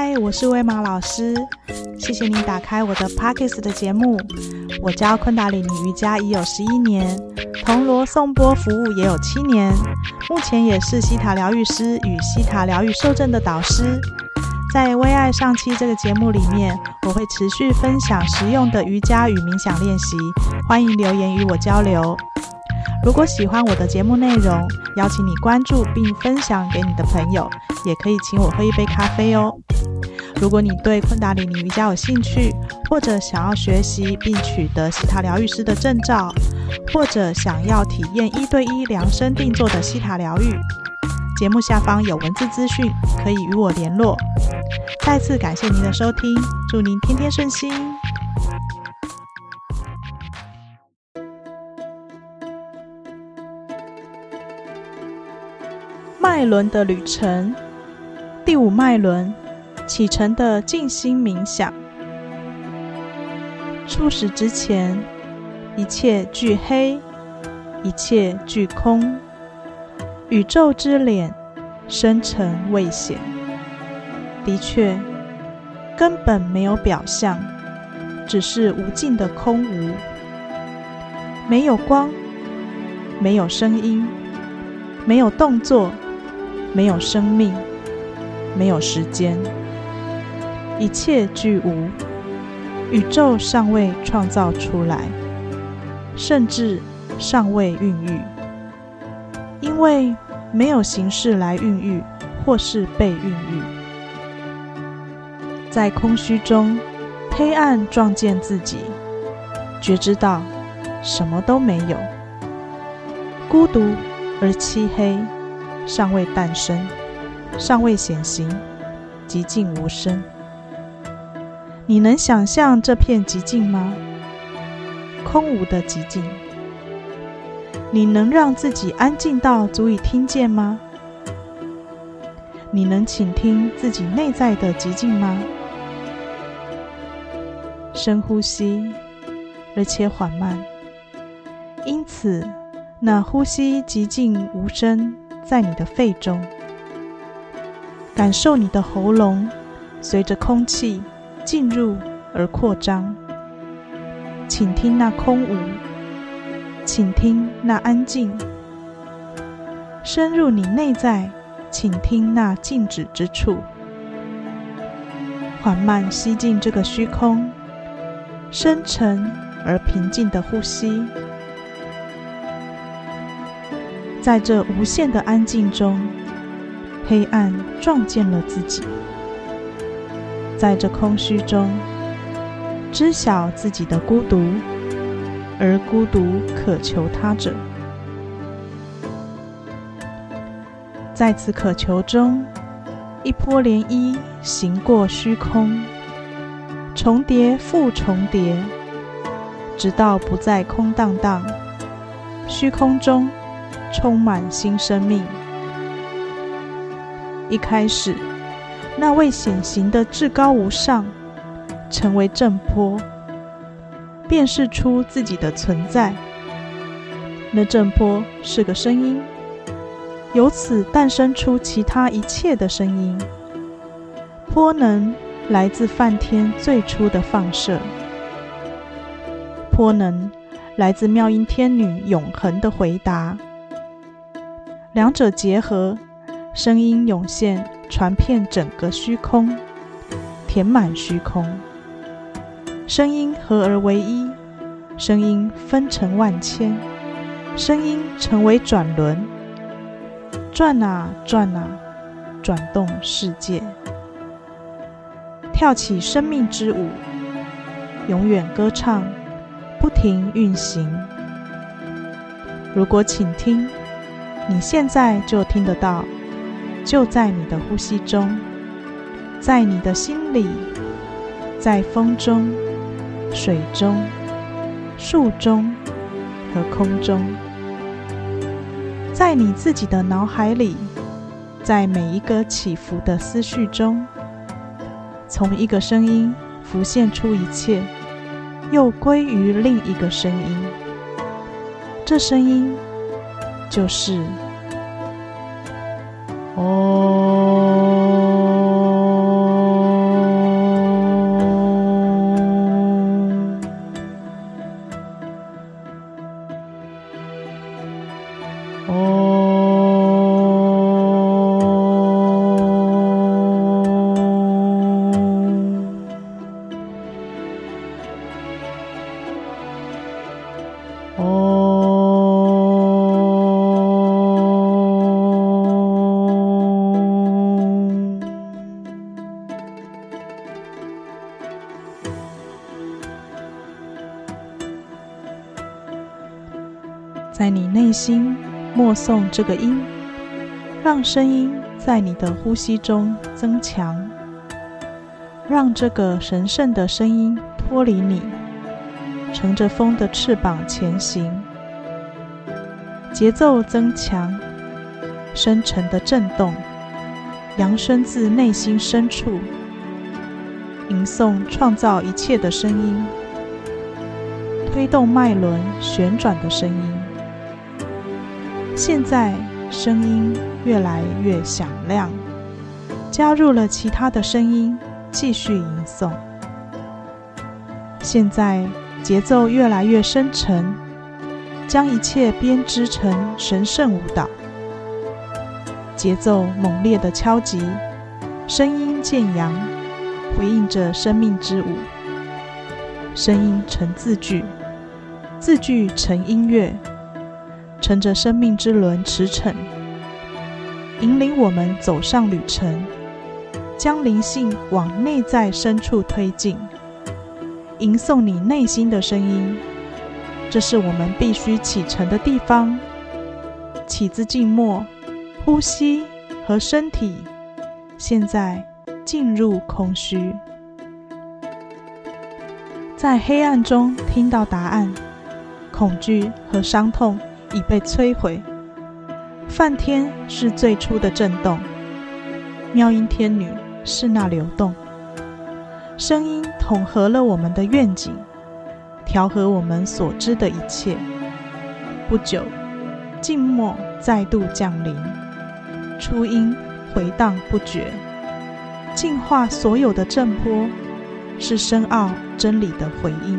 嗨，我是威玛老师，谢谢你打开我的 Podcast 的节目。我教昆达里尼瑜伽已有十一年，铜锣颂钵服务也有七年，目前也是西塔疗愈师与西塔疗愈受证的导师。在葳爱上期这个节目里面，我会持续分享实用的瑜伽与冥想练习，欢迎留言与我交流。如果喜欢我的节目内容，邀请你关注并分享给你的朋友，也可以请我喝一杯咖啡哦。如果你对昆达里尼瑜伽有兴趣，或者想要学习并取得西塔疗愈师的证照，或者想要体验一对一量身定做的西塔疗愈，节目下方有文字资讯，可以与我联络。再次感谢您的收听，祝您天天顺心。脉轮的旅程，第五脉轮，启程的静心冥想。初始之前，一切俱黑，一切俱空。宇宙之脸，深沉未显。的确，根本没有表象，只是无尽的空无。没有光，没有声音，没有动作。没有生命，没有时间，一切俱无，宇宙尚未创造出来，甚至尚未孕育，因为没有形式来孕育或是被孕育。在空虚中，黑暗撞见自己，觉知到什么都没有，孤独而漆黑。尚未诞生，尚未显形，寂静无声。你能想象这片寂静吗？空无的寂静。你能让自己安静到足以听见吗？你能倾听自己内在的寂静吗？深呼吸，而且缓慢。因此，那呼吸寂静无声。在你的肺中，感受你的喉咙随着空气进入而扩张，请听那空无，请听那安静，深入你内在，倾听那静止之处，缓慢吸进这个虚空，深沉而平静的呼吸。在这无限的安静中，黑暗撞见了自己；在这空虚中，知晓自己的孤独，而孤独渴求他者。在此渴求中，一波涟漪行过虚空，重叠复重叠，直到不再空荡荡，虚空中。充满新生命。一开始，那位显形的至高无上，成为震波，辨识出自己的存在。那震波是个声音，由此诞生出其他一切的声音。波能来自梵天最初的放射，波能来自妙音天女永恒的回答。两者结合，声音涌现，传遍整个虚空，填满虚空。声音合而为一，声音分成万千，声音成为转轮，转啊转啊，转动世界，跳起生命之舞，永远歌唱，不停运行。如果请听。你现在就听得到，就在你的呼吸中，在你的心里，在风中、水中、树中和空中，在你自己的脑海里，在每一个起伏的思绪中，从一个声音浮现出一切，又归于另一个声音。这声音。就是，Oh. 在你内心默诵这个音，让声音在你的呼吸中增强，让这个神圣的声音脱离你，乘着风的翅膀前行。节奏增强，深沉的震动，扬声自内心深处，吟诵创造一切的声音，推动脉轮旋转的声音。现在声音越来越响亮，加入了其他的声音，继续吟诵。现在节奏越来越深沉，将一切编织成神圣舞蹈。节奏猛烈的敲击，声音渐扬，回应着生命之舞。声音成字句，字句成音乐。乘着生命之轮驰骋，引领我们走上旅程，将灵性往内在深处推进。吟诵你内心的声音，这是我们必须启程的地方。起自静默，呼吸和身体，现在进入空虚，在黑暗中听到答案，恐惧和伤痛。已被摧毁。梵天是最初的震动，妙音天女是那流动。声音统合了我们的愿景，调和我们所知的一切。不久，静默再度降临，初音回荡不绝，净化所有的震波，是深奥真理的回音。